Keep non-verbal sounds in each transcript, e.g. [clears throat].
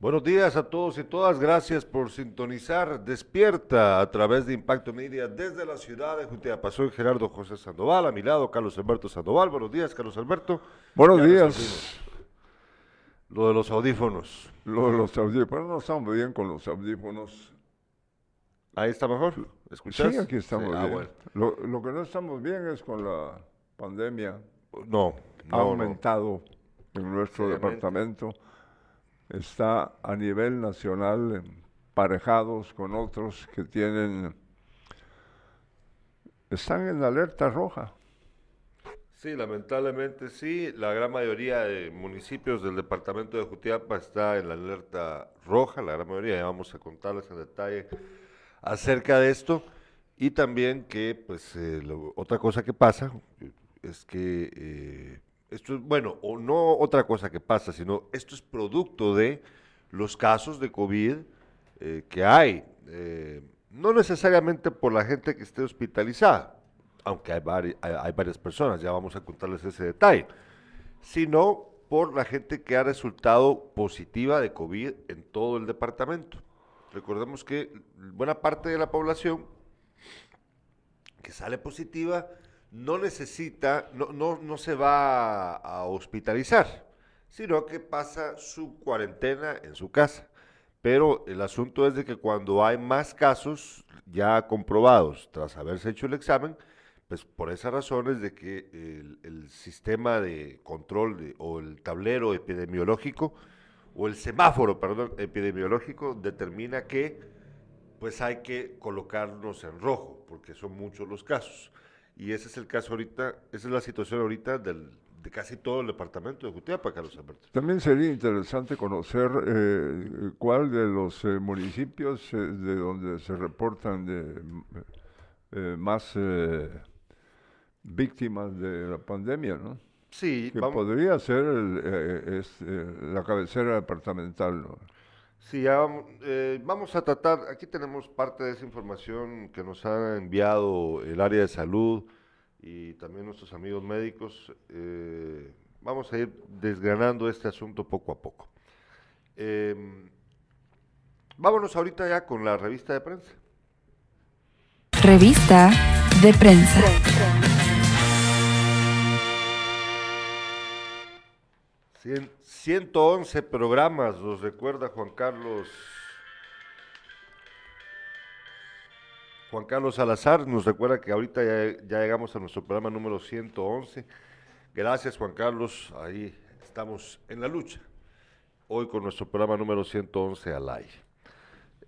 Buenos días a todos y todas. Gracias por sintonizar Despierta a través de Impacto Media desde la ciudad de Jutiapa. Soy Gerardo José Sandoval, a mi lado Carlos Alberto Sandoval. Buenos días, Carlos Alberto. Buenos días. Lo de los audífonos. Lo de los audífonos. No estamos bien con los audífonos. Ahí está mejor. ¿Escuchas? Sí, aquí estamos ah, bien. lo, que no estamos bien es con la pandemia. No. ha aumentado en nuestro departamento está a nivel nacional emparejados con otros que tienen, están en alerta roja. Sí, lamentablemente sí. La gran mayoría de municipios del departamento de Jutiapa está en la alerta roja, la gran mayoría, ya vamos a contarles en detalle acerca de esto. Y también que, pues, eh, otra cosa que pasa es que eh, esto es, bueno, o no otra cosa que pasa, sino esto es producto de los casos de COVID eh, que hay. Eh, no necesariamente por la gente que esté hospitalizada, aunque hay, hay, varias personas, ya vamos a contarles ese detalle, sino por la gente que ha resultado positiva de COVID en todo el departamento. Recordemos que buena parte de la población que sale positiva no necesita, no, no, no se va a hospitalizar, sino que pasa su cuarentena en su casa. Pero el asunto es de que cuando hay más casos ya comprobados tras haberse hecho el examen, pues por esa razón es de que el, sistema de control o el tablero epidemiológico o el semáforo, perdón, epidemiológico determina que pues hay que colocarnos en rojo, porque son muchos los casos. Y ese es el caso ahorita, esa es la situación ahorita del, de casi todo el departamento de Jutiapa, Carlos Alberto. También sería interesante conocer eh, cuál de los eh, municipios eh, de donde se reportan de más víctimas de la pandemia, ¿no? Sí, que podría ser la cabecera departamental, ¿no? Sí, ya eh, vamos a tratar, aquí tenemos parte de esa información que nos ha enviado el área de salud y también nuestros amigos médicos. Eh, vamos a ir desgranando este asunto poco a poco. Em, vámonos ahorita ya con la revista de prensa. Revista de prensa. 111 programas, los recuerda Juan Carlos. Juan Carlos Salazar nos recuerda que ahorita ya, llegamos a nuestro programa número 111. Gracias Juan Carlos, ahí estamos en la lucha. Hoy con nuestro programa número 111 al aire.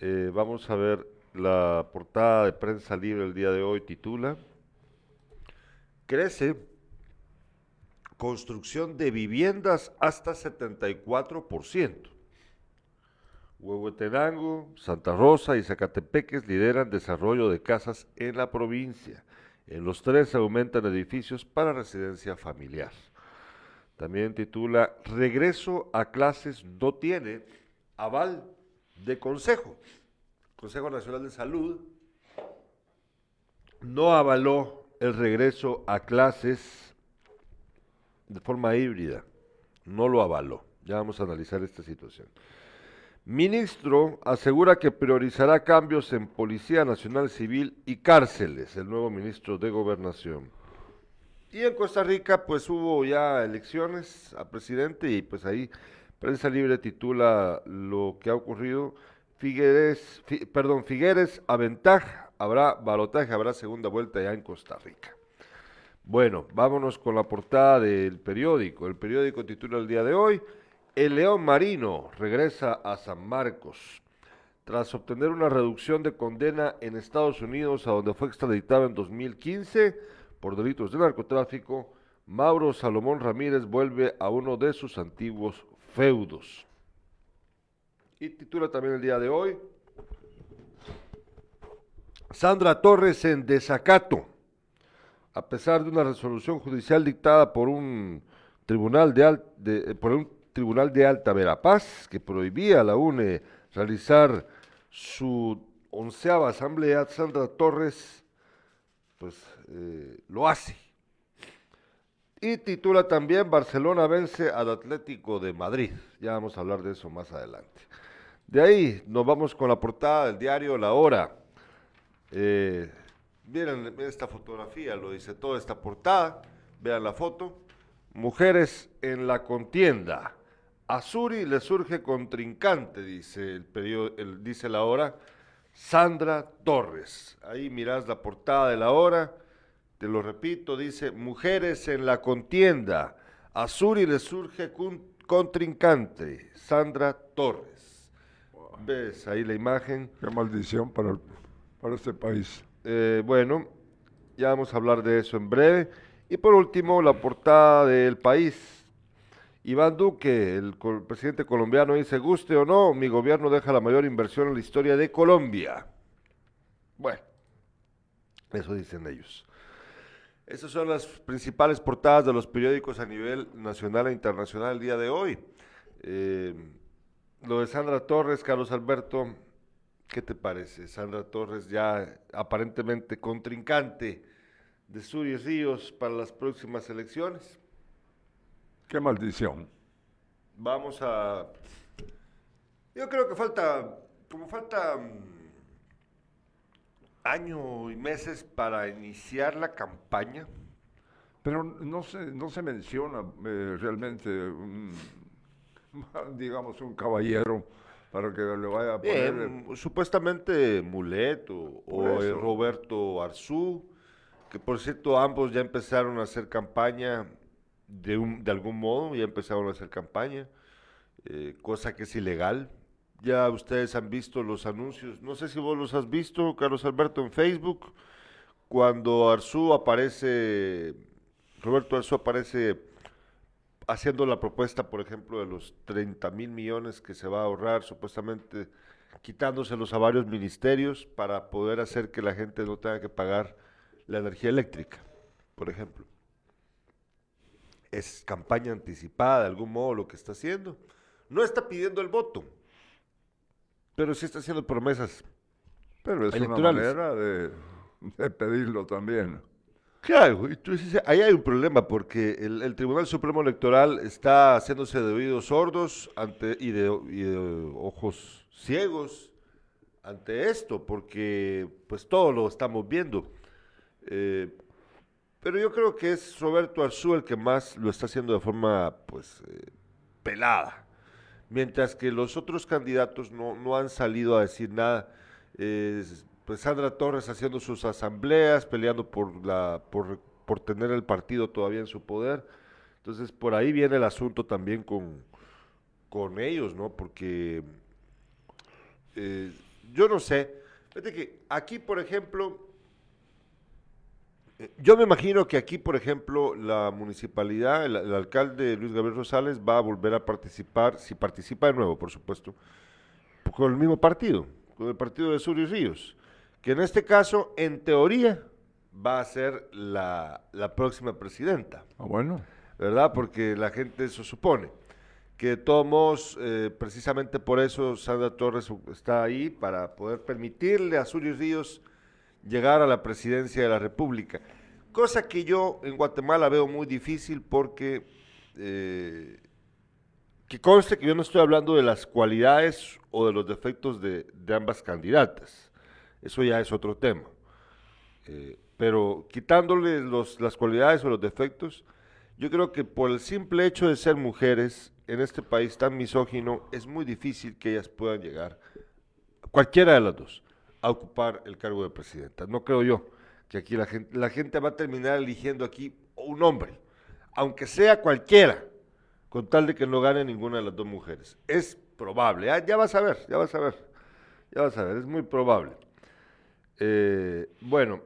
Eh, vamos a ver la portada de prensa libre el día de hoy titula Crece construcción de viviendas hasta 74%. Huehuetenango, Santa Rosa y Zacatepeques lideran desarrollo de casas en la provincia. En los tres aumentan edificios para residencia familiar. También titula Regreso a clases no tiene aval de consejo. Consejo Nacional de Salud no avaló el regreso a clases de forma híbrida. No lo avaló. Ya vamos a analizar esta situación. Ministro asegura que priorizará cambios en Policía Nacional Civil y cárceles, el nuevo ministro de Gobernación. Y en Costa Rica, pues hubo ya elecciones a presidente y pues ahí Prensa Libre titula lo que ha ocurrido. Figueres, perdón, Figueres aventaja, habrá balotaje, habrá segunda vuelta ya en Costa Rica. Bueno, vámonos con la portada del periódico. El periódico titula el día de hoy, El León Marino regresa a San Marcos. Tras obtener una reducción de condena en Estados Unidos, a donde fue extraditado en 2015 por delitos de narcotráfico, Mauro Salomón Ramírez vuelve a uno de sus antiguos feudos. Y titula también el día de hoy, Sandra Torres en desacato a pesar de una resolución judicial dictada por un tribunal de, eh, por un tribunal de alta Verapaz que prohibía a la UNE realizar su onceava asamblea, Sandra Torres pues eh, lo hace. Y titula también Barcelona vence al Atlético de Madrid. Ya vamos a hablar de eso más adelante. De ahí nos vamos con la portada del diario La Hora. Eh, miren esta fotografía, lo dice toda esta portada. Vean la foto. Mujeres en la contienda. A Suri le surge contrincante, dice el periodo, dice la hora. Sandra Torres. Ahí mirás la portada de la hora. Te lo repito, dice Mujeres en la contienda. A Suri le surge contrincante. Sandra Torres. ¿Ves ahí la imagen? Qué maldición para, para este país. Eh, bueno, ya vamos a hablar de eso en breve. Y por último, la portada del país Iván Duque, el, presidente colombiano, dice, guste o no, mi gobierno deja la mayor inversión en la historia de Colombia. Bueno, eso dicen ellos. Esas son las principales portadas de los periódicos a nivel nacional e internacional el día de hoy. Eh, lo de Sandra Torres, Carlos Alberto, ¿qué te parece? Sandra Torres ya aparentemente contrincante de Suri Ríos para las próximas elecciones. Qué maldición. Vamos a... Yo creo que falta, como falta mm, año y meses para iniciar la campaña. Pero no se, no se menciona eh, realmente, [laughs] digamos, un caballero para que le vaya a poner... supuestamente Muleto o, Roberto Arzú, que por cierto ambos ya empezaron a hacer campaña de, un, de algún modo, ya empezaron a hacer campaña, eh, cosa que es ilegal. Ya ustedes han visto los anuncios, no sé si vos los has visto, Carlos Alberto, en Facebook, cuando Arzú aparece, Roberto Arzú aparece haciendo la propuesta, por ejemplo, de los 30 mil millones que se va a ahorrar, supuestamente quitándoselos a varios ministerios para poder hacer que la gente no tenga que pagar la energía eléctrica, por ejemplo es campaña anticipada de algún modo lo que está haciendo. No está pidiendo el voto, pero sí está haciendo promesas. Pero es una manera de, pedirlo también. Claro, entonces ahí hay un problema porque el, Tribunal Supremo Electoral está haciéndose de oídos sordos y, de, ojos ciegos ante esto, porque pues todo lo estamos viendo. Eh, pero yo creo que es Roberto Arzú el que más lo está haciendo de forma, pues, eh, pelada. Mientras que los otros candidatos no, han salido a decir nada. Pues Sandra Torres haciendo sus asambleas, peleando por, la, por, por tener el partido todavía en su poder. Entonces, por ahí viene el asunto también con, con ellos, ¿no? Porque eh, yo no sé. Fíjate que aquí, por ejemplo, yo me imagino que aquí, por ejemplo, la municipalidad, el, alcalde Luis Gabriel Rosales va a volver a participar, si participa de nuevo, por supuesto, con el mismo partido, con el partido de Sur y Ríos, que en este caso, en teoría, va a ser la, próxima presidenta. Ah, bueno. ¿Verdad? Porque la gente eso supone. Que todos eh, precisamente por eso Sandra Torres está ahí, para poder permitirle a y Ríos llegar a la presidencia de la República. Cosa que yo en Guatemala veo muy difícil porque, eh, que conste que yo no estoy hablando de las cualidades o de los defectos de, ambas candidatas. Eso ya es otro tema. Eh, pero quitándole las cualidades o los defectos, yo creo que por el simple hecho de ser mujeres en este país tan misógino, es muy difícil que ellas puedan llegar, cualquiera de las dos, a ocupar el cargo de presidenta. No creo yo que aquí la gente, la gente va a terminar eligiendo aquí un hombre, aunque sea cualquiera, con tal de que no gane ninguna de las dos mujeres. Es probable, ah, ya vas a ver, ya vas a ver, ya vas a ver, es muy probable. Eh, bueno,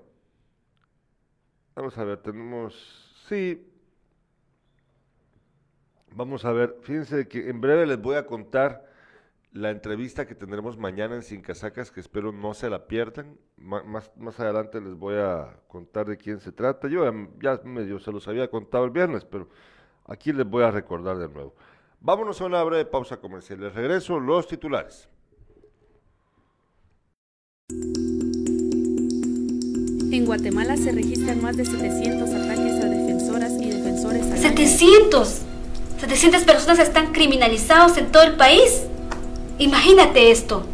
vamos a ver, tenemos, sí, vamos a ver, fíjense que en breve les voy a contar la entrevista que tendremos mañana en Sin Casacas, que espero no se la pierdan. más, más adelante les voy a contar de quién se trata. Yo ya, medio se los había contado el viernes, pero aquí les voy a recordar de nuevo. Vámonos a una breve pausa comercial. Les regreso los titulares. En Guatemala se registran más de 700 ataques a defensoras y defensores defensores. 700. 700 personas están criminalizados en todo el país. Imagínate esto.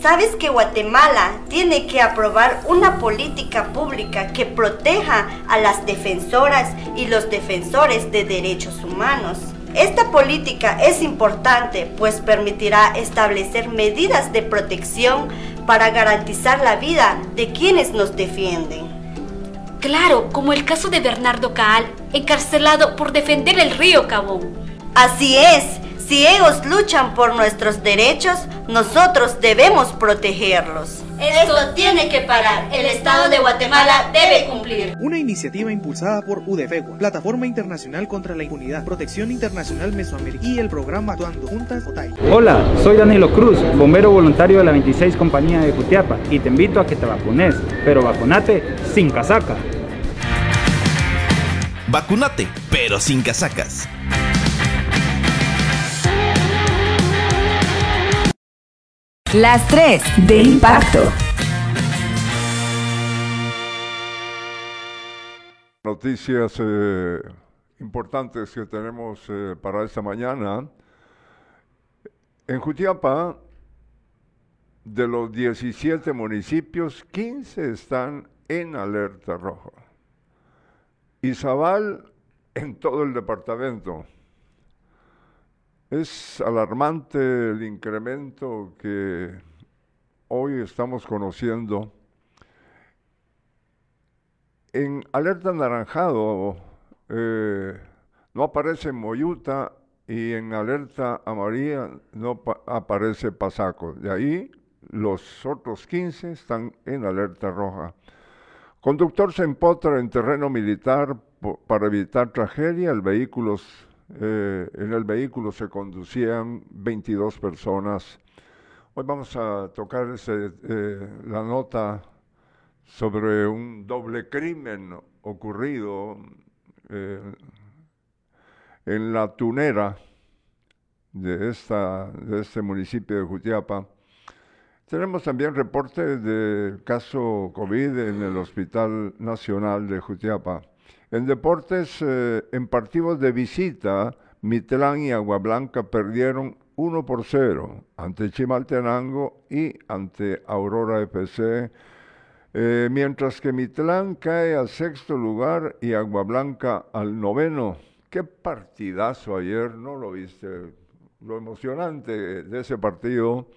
¿Sabes que Guatemala tiene que aprobar una política pública que proteja a las defensoras y los defensores de derechos humanos? Esta política es importante pues permitirá establecer medidas de protección para garantizar la vida de quienes nos defienden. Claro, como el caso de Bernardo Caal, encarcelado por defender el río Cabón. Así es, si ellos luchan por nuestros derechos, nosotros debemos protegerlos. Esto tiene que parar. El Estado de Guatemala debe cumplir. Una iniciativa impulsada por UDFEGUA, Plataforma Internacional contra la Impunidad, Protección Internacional Mesoamericana y el programa Actuando Juntas OTAI. Hola, soy Danilo Cruz, bombero voluntario de la 26 Compañía de Jutiapa y te invito a que te vacunes, pero vacunate sin casaca. Vacunate, pero sin casacas. Las tres de impacto. Noticias eh, importantes que tenemos eh, para esta mañana. En Jutiapa, de los 17 municipios, 15 están en alerta roja. Izabal en todo el departamento. Es alarmante el incremento que hoy estamos conociendo. En alerta anaranjado eh, no aparece Moyuta y en alerta amarilla no aparece Pasaco. De ahí los otros 15 están en alerta roja. Conductor se empotra en terreno militar para evitar tragedia. El vehículo eh, en el vehículo se conducían 22 personas. Hoy vamos a tocar eh, la nota sobre un doble crimen ocurrido eh, en la tunera de, este municipio de Jutiapa. Tenemos también reportes del caso COVID en el Hospital Nacional de Jutiapa. En deportes, eh, en partidos de visita, Mitlán y Agua Blanca perdieron 1 por 0 ante Chimaltenango y ante Aurora FC, eh, mientras que Mitlán cae al sexto lugar y Agua Blanca al noveno. Qué partidazo ayer, ¿no lo viste? Lo emocionante de ese partido,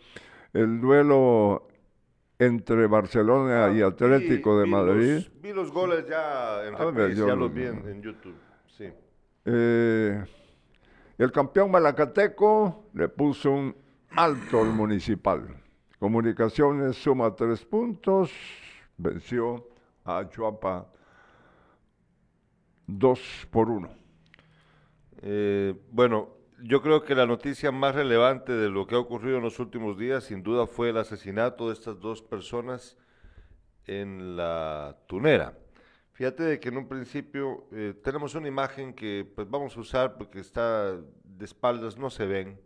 el duelo entre Barcelona y ah, Atlético de Madrid. vi los goles ya en, en, YouTube. Sí. Eh, el campeón malacateco le puso un alto al municipal. Comunicaciones suma tres puntos, venció a Chuapa dos por uno. Eh, bueno, yo creo que la noticia más relevante de lo que ha ocurrido en los últimos días, sin duda, fue el asesinato de estas dos personas en la tunera. Fíjate de que en un principio eh, tenemos una imagen que pues vamos a usar porque está de espaldas, no se ven,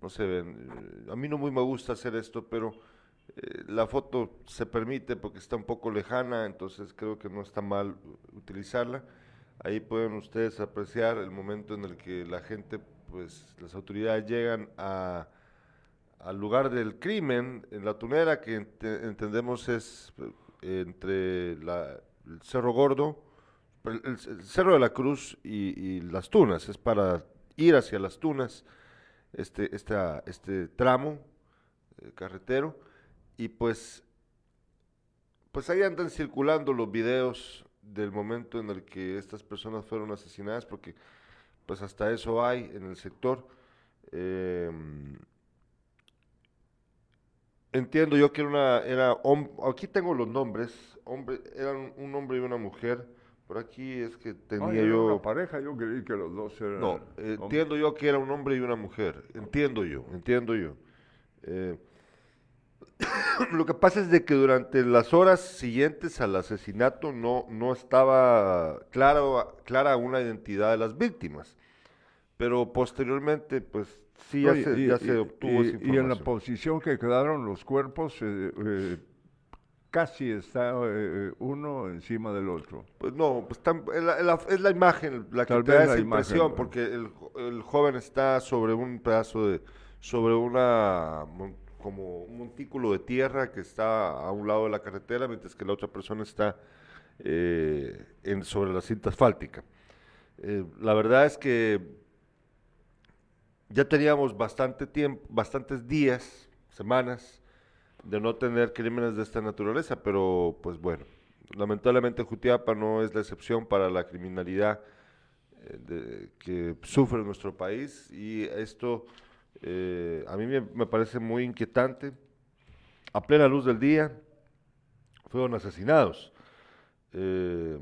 no se ven. A mí no muy me gusta hacer esto, pero eh, la foto se permite porque está un poco lejana, entonces creo que no está mal utilizarla. Ahí pueden ustedes apreciar el momento en el que la gente pues las autoridades llegan al lugar del crimen, en la tunera, que entendemos es eh, entre el Cerro Gordo, el, Cerro de la Cruz y, las Tunas, es para ir hacia las Tunas, este, este tramo eh, carretero, y pues, pues ahí andan circulando los videos del momento en el que estas personas fueron asesinadas, porque pues hasta eso hay en el sector. Em, entiendo yo que era una, era, aquí tengo los nombres, hombre, eran un hombre y una mujer. Por aquí es que tenía yo. Una pareja, yo creí que los dos eran. No, entiendo yo que era un hombre y una mujer. Entiendo yo, entiendo yo. Eh, [clears throat] lo que pasa es de que durante las horas siguientes al asesinato no, no estaba claro, clara una identidad de las víctimas. Pero posteriormente, pues sí, ya, se, obtuvo y, y, en la posición que quedaron los cuerpos, eh, eh, casi está eh, uno encima del otro. Pues no, pues tam- es, la, es la- imagen la que Tal te da la esa impresión, porque el, el joven está sobre un pedazo de, sobre una, como un montículo de tierra que está a un lado de la carretera, mientras que la otra persona está eh, en, sobre la cinta asfáltica. Eh, la verdad es que ya teníamos bastante tiempo, bastantes días, semanas, de no tener crímenes de esta naturaleza, pero pues bueno, lamentablemente Jutiapa no es la excepción para la criminalidad eh, de- que sufre nuestro país y esto eh, a mí me, parece muy inquietante. A plena luz del día fueron asesinados. Eh,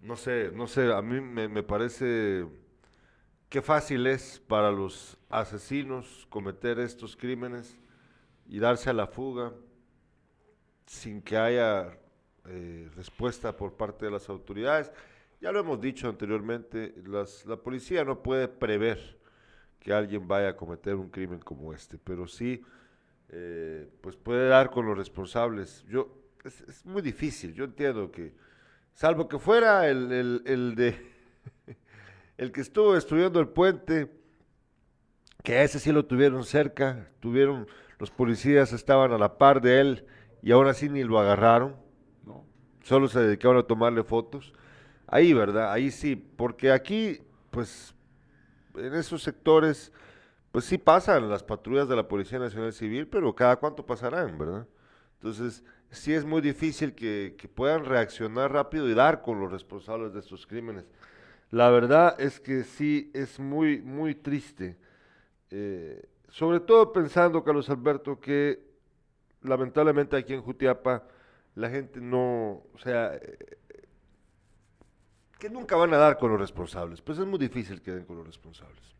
no sé, no sé, a mí me, me parece qué fácil es para los asesinos cometer estos crímenes y darse a la fuga sin que haya eh, respuesta por parte de las autoridades. Ya lo hemos dicho anteriormente, las- la policía no puede prever que alguien vaya a cometer un crimen como este, pero sí, eh, pues puede dar con los responsables. Yo, es, es muy difícil, yo entiendo que, salvo que fuera el, el- el de, [laughs] el que estuvo destruyendo el puente, que a ese sí lo tuvieron cerca, tuvieron, los policías estaban a la par de él y aún así ni lo agarraron, ¿no? solo se dedicaban a tomarle fotos. Ahí, ¿verdad? Ahí sí, porque aquí, pues, en esos sectores, pues sí pasan las patrullas de la Policía Nacional Civil, pero cada cuánto pasarán, ¿verdad? Entonces, sí es muy difícil que, que puedan reaccionar rápido y dar con los responsables de estos crímenes. La verdad es que sí es muy, muy triste. eh, sobre todo pensando, Carlos Alberto, que lamentablemente aquí en Jutiapa la gente no, o sea, que nunca van a dar con los responsables. Pues es muy difícil que den con los responsables.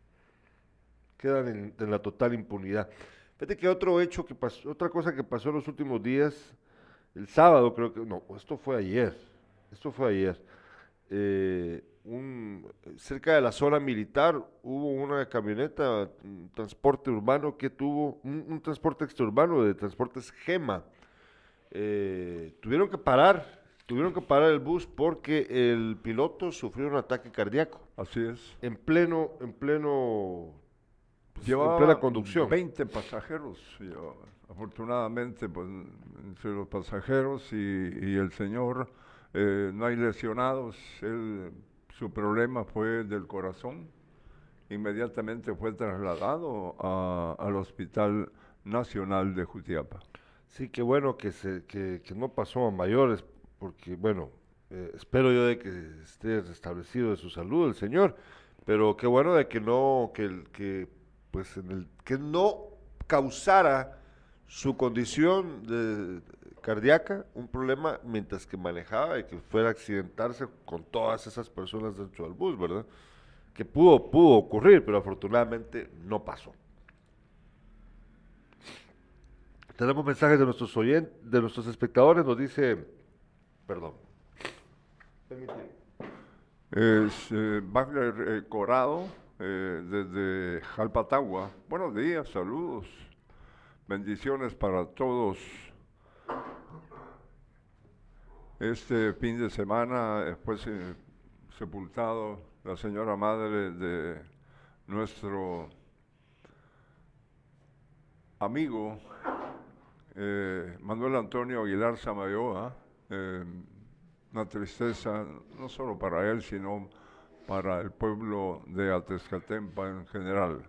Quedan en, la total impunidad. Fíjate que otro hecho que pasó, otra cosa que pasó en los últimos días, el sábado creo que, no, esto fue ayer, esto fue ayer. eh, cerca de la zona militar hubo una camioneta, un transporte urbano que tuvo, un, un transporte extraurbano de transportes GEMA. Eh, tuvieron que parar, tuvieron que parar el bus porque el piloto sufrió un ataque cardíaco Así es. en pleno, en pleno, pues, en Llevaba plena conducción. 20 pasajeros. yo, afortunadamente, pues, entre los pasajeros y, y el señor eh, no hay lesionados. Él, su problema fue del corazón. Inmediatamente fue trasladado a- al Hospital Nacional de Jutiapa. Sí, qué bueno que, se, que, que no pasó a mayores, porque bueno, eh, espero yo de que esté restablecido de su salud el señor, pero qué bueno de que no, que, que pues en el, que no causara su condición de, cardíaca un problema mientras que manejaba y que fuera a accidentarse con todas esas personas dentro del bus, ¿verdad? Que pudo, pudo ocurrir, pero afortunadamente no pasó. Tenemos mensajes de nuestros oyentes, de nuestros espectadores, nos dice, perdón. Es eh, Wagner eh, Corado, eh, desde Jalpatagua. Buenos días, saludos. Bendiciones para todos. Este fin de semana eh, fue se- sepultado la señora madre de nuestro amigo eh, Manuel Antonio Aguilar Samayoa. Eh, una tristeza no solo para él, sino para el pueblo de Atezcatempa en general.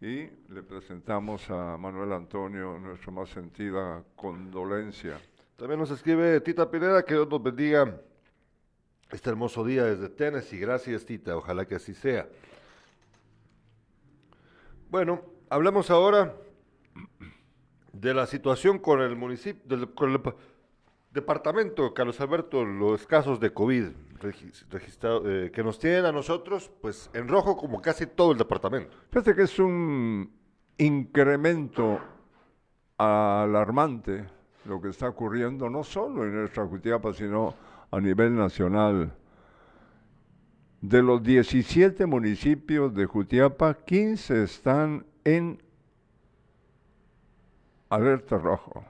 Y le presentamos a Manuel Antonio nuestra más sentida condolencia. También nos escribe Tita Pineda, que Dios nos bendiga este hermoso día desde Tennessee. Gracias, Tita, ojalá que así sea. Bueno, hablamos ahora de la situación con el municipio, con el departamento, Carlos Alberto, los casos de COVID regis- registrado, eh, que nos tienen a nosotros, pues en rojo como casi todo el departamento. Fíjate que es un incremento alarmante lo que está ocurriendo, no solo en nuestra Jutiapa, sino a nivel nacional. De los 17 municipios de Jutiapa, 15 están en alerta rojo.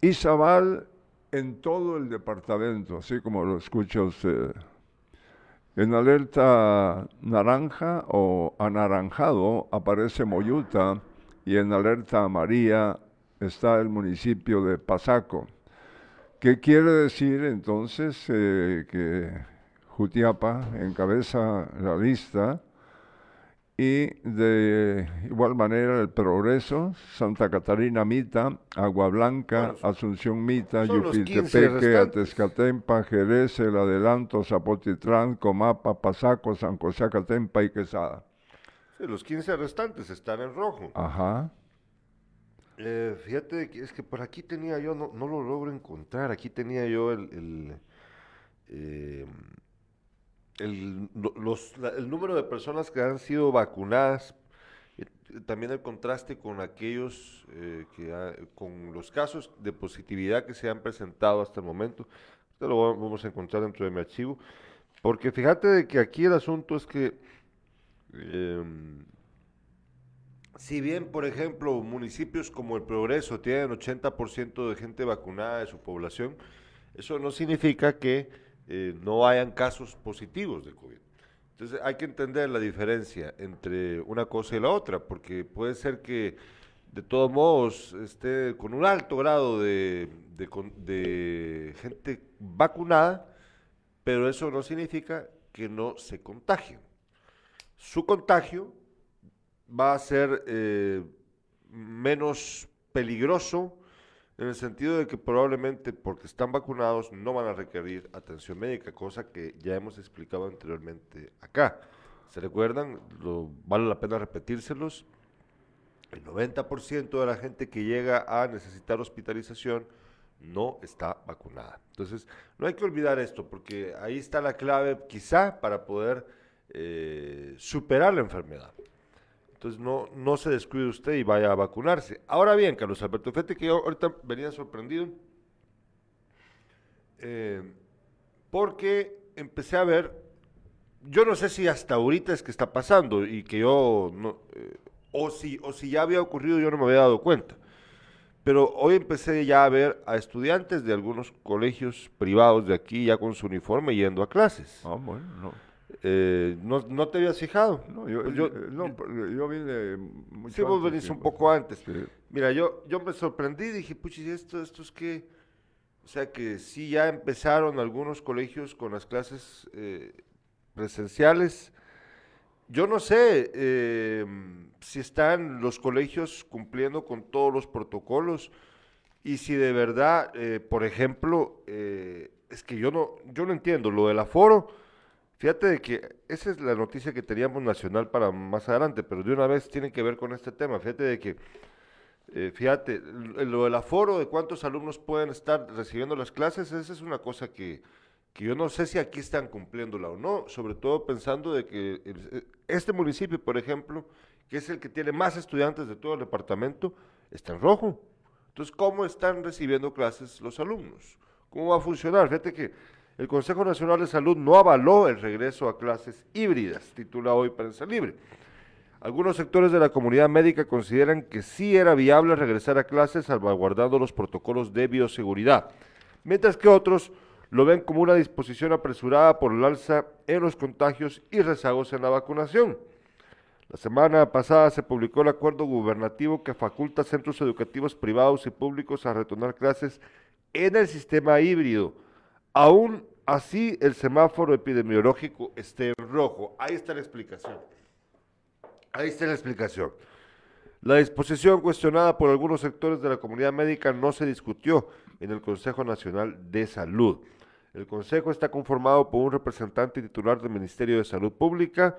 Izabal en todo el departamento, así como lo escucha usted. En alerta naranja o anaranjado aparece Moyuta y en alerta amarilla está el municipio de Pasaco. ¿Qué quiere decir entonces eh, que Jutiapa encabeza la lista y de igual manera el Progreso, Santa Catarina Mita, Agua Blanca, Asunción Mita, Yupiltepeque, Atezcatempa, Jerez, El Adelanto, Zapotitlán, Comapa, Pasaco, San José Acatempa y Quesada. Sí, los 15 restantes están en rojo. Ajá. Eh, fíjate que es que por aquí tenía yo, no, no lo logro encontrar, aquí tenía yo el, el, eh, el, los, el número de personas que han sido vacunadas, eh, también el contraste con aquellos, eh, que con los casos de positividad que se han presentado hasta el momento. Esto lo vamos a encontrar dentro de mi archivo. Porque fíjate de que aquí el asunto es que, em, si bien, por ejemplo, municipios como el Progreso tienen 80% de gente vacunada de su población, eso no significa que eh, no hayan casos positivos de COVID. Entonces hay que entender la diferencia entre una cosa y la otra, porque puede ser que de todos modos esté con un alto grado de, de, gente vacunada, pero eso no significa que no se contagien. Su contagio va a ser eh, menos peligroso en el sentido de que probablemente porque están vacunados no van a requerir atención médica, cosa que ya hemos explicado anteriormente acá. ¿Se recuerdan? Vale la pena repetírselos. El 90% de la gente que llega a necesitar hospitalización no está vacunada. Entonces, no hay que olvidar esto, porque ahí está la clave quizá para poder eh, superar la enfermedad. Entonces no, no se descuide usted y vaya a vacunarse. Ahora bien, Carlos Alberto, fíjate que yo ahorita venía sorprendido eh, porque empecé a ver, yo no sé si hasta ahorita es que está pasando y que yo, no, eh, o, si, o si ya había ocurrido yo no me había dado cuenta, pero hoy empecé ya a ver a estudiantes de algunos colegios privados de aquí ya con su uniforme yendo a clases. Ah, bueno, no. Eh, ¿no, ¿No te habías fijado? No, yo, pues yo, eh, no, yo vine mucho Sí, vos venís un poco antes. Mira, yo, yo me sorprendí, dije, puchis, esto, esto es que... O sea que sí ya empezaron algunos colegios con las clases eh, presenciales. Yo no sé eh, si están los colegios cumpliendo con todos los protocolos y si de verdad, por ejemplo, es que yo no, yo no entiendo lo del aforo Fíjate de que esa es la noticia que teníamos nacional para más adelante, pero de una vez tiene que ver con este tema. Fíjate de que, eh, fíjate, lo del aforo de cuántos alumnos pueden estar recibiendo las clases, esa es una cosa que, que yo no sé si aquí están cumpliéndola o no, sobre todo pensando de que eh, este municipio, por ejemplo, que es el que tiene más estudiantes de todo el departamento, está en rojo. Entonces, ¿cómo están recibiendo clases los alumnos? ¿Cómo va a funcionar? Fíjate que el Consejo Nacional de Salud no avaló el regreso a clases híbridas, titula hoy Prensa Libre. Algunos sectores de la comunidad médica consideran que sí era viable regresar a clases salvaguardando los protocolos de bioseguridad, mientras que otros lo ven como una disposición apresurada por el alza en los contagios y rezagos en la vacunación. La semana pasada se publicó el acuerdo gubernativo que faculta centros educativos privados y públicos a retornar clases en el sistema híbrido Aún así, el semáforo epidemiológico esté rojo. Ahí está la explicación. Ahí está la explicación. La disposición cuestionada por algunos sectores de la comunidad médica no se discutió en el Consejo Nacional de Salud. El Consejo está conformado por un representante titular del Ministerio de Salud Pública,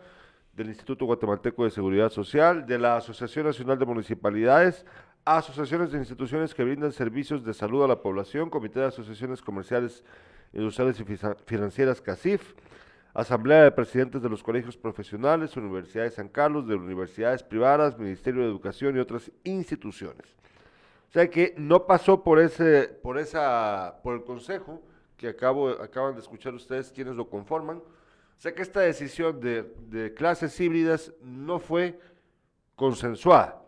del Instituto Guatemalteco de Seguridad Social, de la Asociación Nacional de Municipalidades, asociaciones de instituciones que brindan servicios de salud a la población, Comité de Asociaciones Comerciales Industriales y Financieras CACIF, Asamblea de Presidentes de los Colegios Profesionales, Universidad de San Carlos, de universidades privadas, Ministerio de Educación y otras instituciones. O sea que no pasó por ese, por esa, por el consejo que acabo, acaban de escuchar ustedes quienes lo conforman. O sea que esta decisión de, de clases híbridas no fue consensuada.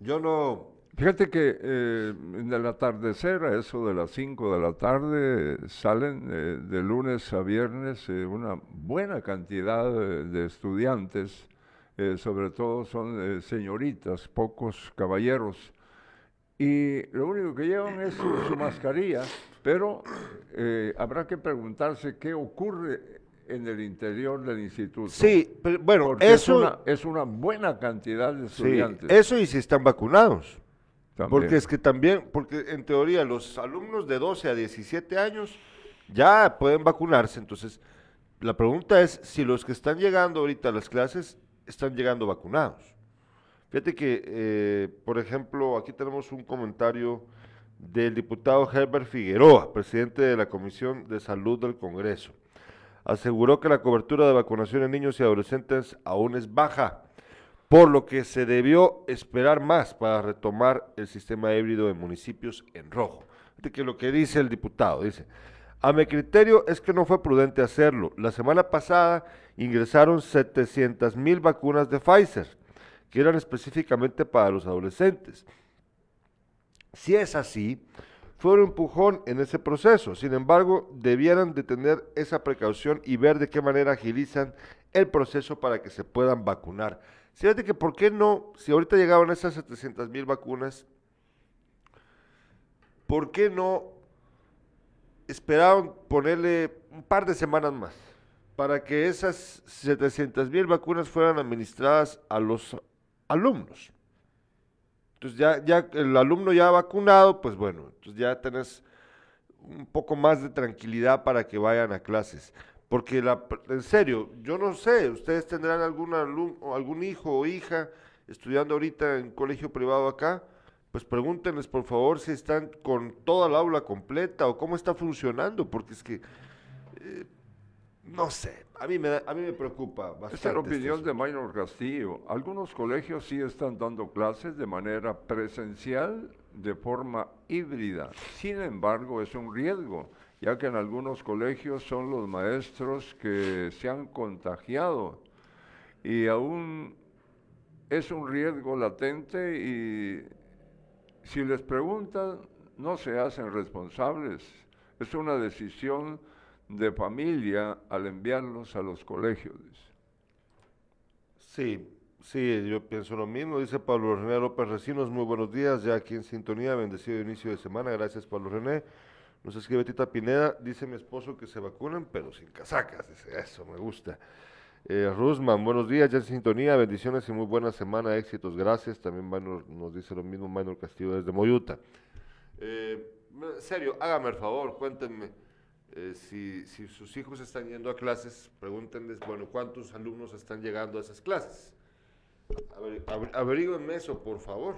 Yo no, Fíjate que eh, en el atardecer, a eso de las 5 de la tarde, salen eh, de lunes a viernes eh, una buena cantidad de, estudiantes, eh, sobre todo son eh, señoritas, pocos caballeros, y lo único que llevan es su, su mascarilla, pero eh, habrá que preguntarse qué ocurre en el interior del instituto. Sí, pero bueno, Porque eso, es, una, es una buena cantidad de sí, estudiantes. eso y si están vacunados. también. Porque es que también, porque en teoría los alumnos de 12 a 17 años ya pueden vacunarse. Entonces, la pregunta es si los que están llegando ahorita a las clases están llegando vacunados. Fíjate que, eh, por ejemplo, aquí tenemos un comentario del diputado Herbert Figueroa, presidente de la Comisión de Salud del Congreso. Aseguró que la cobertura de vacunación en niños y adolescentes aún es baja, por lo que se debió esperar más para retomar el sistema híbrido de municipios en rojo. Fíjate que lo que dice el diputado, dice, a mi criterio es que no fue prudente hacerlo. La semana pasada ingresaron 700 mil vacunas de Pfizer, que eran específicamente para los adolescentes. Si es así, fue un empujón en ese proceso. Sin embargo, debieran de tener esa precaución y ver de qué manera agilizan el proceso para que se puedan vacunar. Fíjate que, ¿por qué no? Si ahorita llegaban esas 700 mil vacunas, ¿por qué no esperaron ponerle un par de semanas más para que esas 700 mil vacunas fueran administradas a los alumnos? Entonces ya, ya el alumno ya vacunado, pues bueno, entonces ya tenés un poco más de tranquilidad para que vayan a clases. Porque la, en serio, yo no sé, ustedes tendrán algún alumno, algún hijo o hija estudiando ahorita en colegio privado acá, pues pregúntenles por favor si están con toda la aula completa o cómo está funcionando, porque es que eh, no sé, a mí me a mí me preocupa bastante. Esta es la este opinión de. Minor Castillo. Algunos colegios sí están dando clases de manera presencial, de forma híbrida. Sin embargo, es un riesgo, ya que en algunos colegios son los maestros que se han contagiado y aún es un riesgo latente y si les preguntan, no se hacen responsables. Es una decisión de familia al enviarlos a los colegios. Sí, sí, yo pienso lo mismo. Dice Pablo René López Recinos, muy buenos días, ya aquí en sintonía, bendecido inicio de semana, gracias Pablo René. Nos escribe Tita Pineda, dice mi esposo que se vacunan, pero sin casacas, dice, eso me gusta. Eh, Rusman, buenos días, ya en sintonía, bendiciones y muy buena semana, éxitos, gracias. También Maynor nos dice lo mismo Maynor Castillo desde Moyuta. Eh, serio, hágame el favor, cuéntenme. Eh, si, sus hijos están yendo a clases, pregúntenles, bueno, ¿cuántos alumnos están llegando a esas clases? Aver- Averígüenme eso, por favor.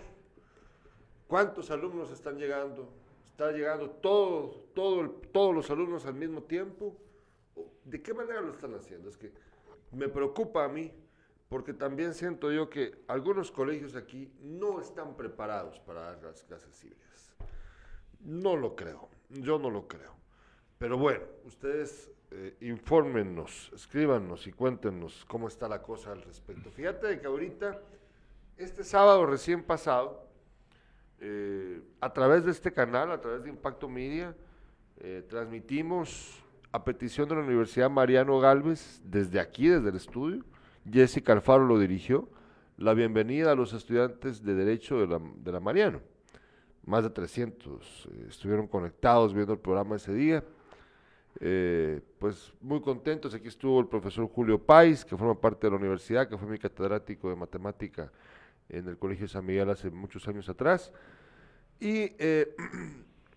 ¿Cuántos alumnos están llegando? ¿Está llegando todo, todos los alumnos al mismo tiempo? ¿O ¿De qué manera lo están haciendo? Es que me preocupa a mí, porque también siento yo que algunos colegios aquí no están preparados para dar las clases híbridas. No lo creo, yo no lo creo. Pero bueno, ustedes eh, infórmennos, escríbanos y cuéntenos cómo está la cosa al respecto. Fíjate que ahorita, este sábado recién pasado, eh, a través de este canal, a través de Impacto Media, eh, transmitimos a petición de la Universidad Mariano Galvez, desde aquí, desde el estudio, Jessica Alfaro lo dirigió, la bienvenida a los estudiantes de Derecho de la, de la Mariano. Más de 300 eh, estuvieron conectados viendo el programa ese día. Eh, pues muy contentos, aquí estuvo el profesor Julio Pais, que forma parte de la universidad, que fue mi catedrático de matemática en el Colegio San Miguel hace muchos años atrás. Y eh,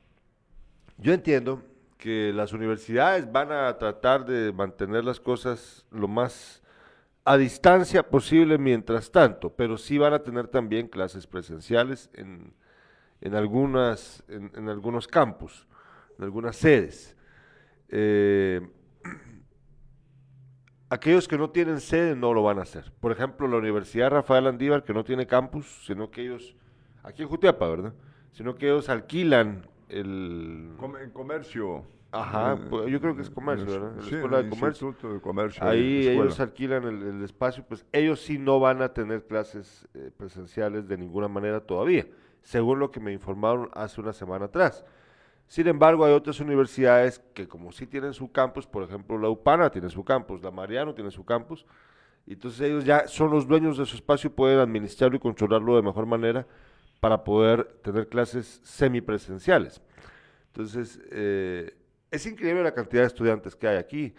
[clears throat] yo entiendo que las universidades van a tratar de mantener las cosas lo más a distancia posible mientras tanto, pero sí van a tener también clases presenciales en, en, algunas, en, en algunos campus, en algunas sedes. Eh, aquellos que no tienen sede no lo van a hacer. Por ejemplo, la Universidad Rafael Andívar, que no tiene campus, sino que ellos, aquí en Jutiapa, ¿verdad? Sino que ellos alquilan el... En comercio. Ajá, Eh, pues, yo creo que es comercio, en el- ¿verdad? La sí, escuela de comercio. De Comercio. Ahí ellos alquilan el, el espacio, pues ellos sí no van a tener clases eh, presenciales de ninguna manera todavía, según lo que me informaron hace una semana atrás. Sin embargo, hay otras universidades que como sí tienen su campus, por ejemplo, la UPANA tiene su campus, la Mariano tiene su campus, y entonces ellos ya son los dueños de su espacio y pueden administrarlo y controlarlo de mejor manera para poder tener clases semipresenciales. Entonces, eh, es increíble la cantidad de estudiantes que hay aquí.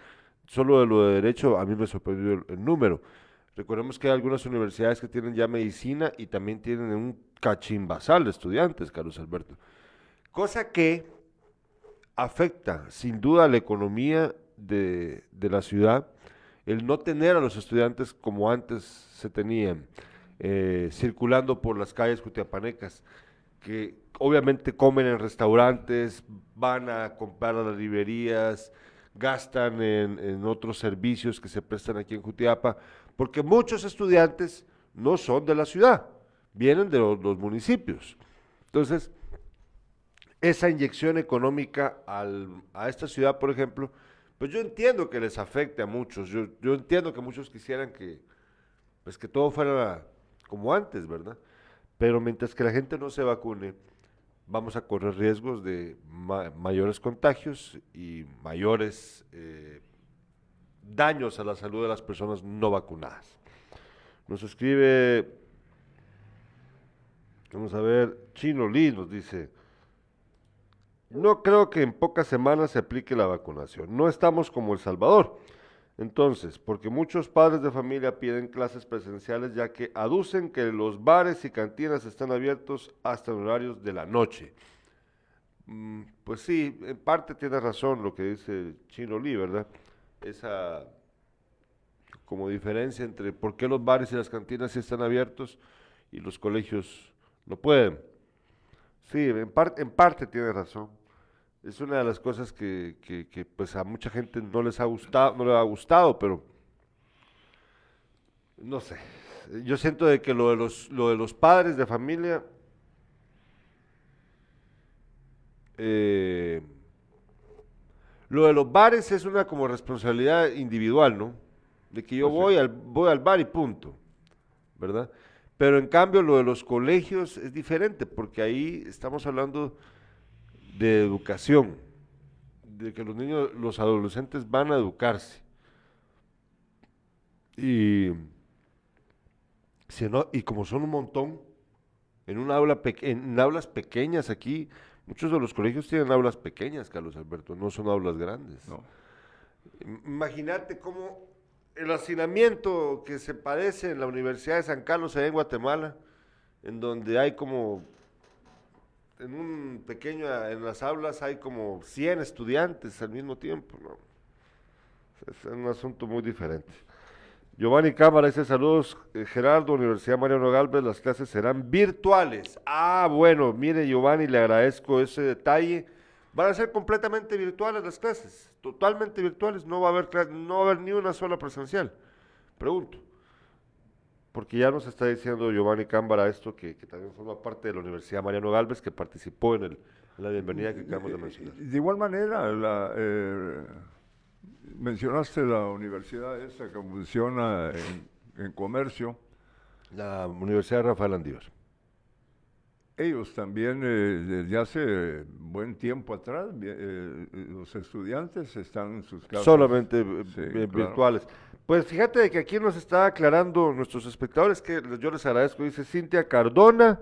Solo de lo de derecho, a mí me sorprendió el, el número. Recordemos que hay algunas universidades que tienen ya medicina y también tienen un cachimbasal de estudiantes, Carlos Alberto. Cosa que afecta sin duda a la economía de, de la ciudad, el no tener a los estudiantes como antes se tenían, eh, circulando por las calles jutiapanecas, que obviamente comen en restaurantes, van a comprar a las librerías, gastan en, en otros servicios que se prestan aquí en Jutiapa, porque muchos estudiantes no son de la ciudad, vienen de los municipios. Entonces, esa inyección económica al- a esta ciudad, por ejemplo, pues yo entiendo que les afecte a muchos, yo, yo entiendo que muchos quisieran que, pues que todo fuera como antes, ¿verdad? Pero mientras que la gente no se vacune, vamos a correr riesgos de ma- mayores contagios y mayores eh, daños a la salud de las personas no vacunadas. Nos escribe, vamos a ver, Chino Lee nos dice, no creo que en pocas semanas se aplique la vacunación. No estamos como El Salvador. Entonces, porque muchos padres de familia piden clases presenciales ya que aducen que los bares y cantinas están abiertos hasta horarios de la noche. Mm, pues sí, en parte tiene razón lo que dice Chino Lee, ¿verdad? Esa como diferencia entre por qué los bares y las cantinas están abiertos y los colegios no pueden. Sí, en, en parte tiene razón. Es una de las cosas que, que- que, pues a mucha gente no les ha gustado, no le ha gustado, pero no sé. Yo siento de que lo de los, lo de los padres de familia eh, lo de los bares es una como responsabilidad individual, ¿no? De que yo voy al, voy al bar y punto, ¿verdad? Pero en cambio lo de los colegios es diferente, porque ahí estamos hablando de educación, de que los niños, los adolescentes van a educarse. Y, si no, y como son un montón, en, un aula en aulas pequeñas aquí, muchos de los colegios tienen aulas pequeñas, Carlos Alberto, no son aulas grandes. No. Im- Imagínate cómo el hacinamiento que se padece en la Universidad de San Carlos, allá en Guatemala, en donde hay como, en un pequeño, en las aulas hay como 100 estudiantes al mismo tiempo, ¿no? Es un asunto muy diferente. Giovanni Cámara dice saludos, eh, Gerardo, Universidad Mariano Galvez, las clases serán virtuales. Ah, bueno, mire Giovanni, le agradezco ese detalle. Van a ser completamente virtuales las clases, totalmente virtuales, no va a haber, no va a haber ni una sola presencial. Pregunto, porque ya nos está diciendo Giovanni Cámara esto, que, que también forma parte de la Universidad Mariano Galvez, que participó en, el, en la bienvenida que acabamos de mencionar. De igual manera, la, eh, mencionaste la universidad esta que funciona en, en comercio. La Universidad Rafael Andívar. Ellos también, eh, desde hace buen tiempo atrás, vi- eh, los estudiantes están en sus clases. Solamente eh, Sí, eh, claro. Pues fíjate que aquí nos está aclarando nuestros espectadores, que yo les agradezco, dice Cintia Cardona.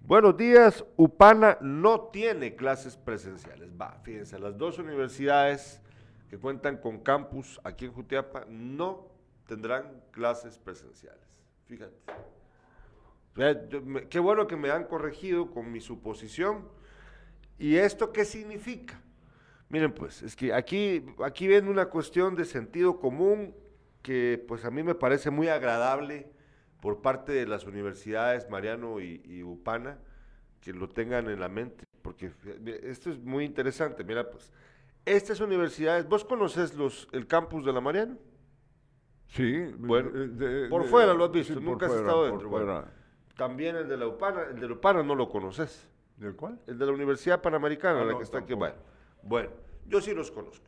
Buenos días, UPANA no tiene clases presenciales. Va, fíjense, las dos universidades que cuentan con campus aquí en Jutiapa no tendrán clases presenciales. Fíjate. Qué bueno que me han corregido con mi suposición. ¿Y esto qué significa? Miren, pues, es que aquí, aquí ven una cuestión de sentido común que pues a mí me parece muy agradable por parte de las universidades Mariano y, y Upana que lo tengan en la mente, porque mira, esto es muy interesante. Mira, pues, estas universidades, ¿vos conoces los, el campus de la Mariano? Sí, Bueno, eh, de- por de- fuera lo has visto, sí, nunca has fuera, estado dentro. bueno. También el de la Upana, el de la Upana no lo conoces. ¿Del cuál? El de la Universidad Panamericana, Ah, la no, que está aquí. Bueno, bueno, Yo sí los conozco.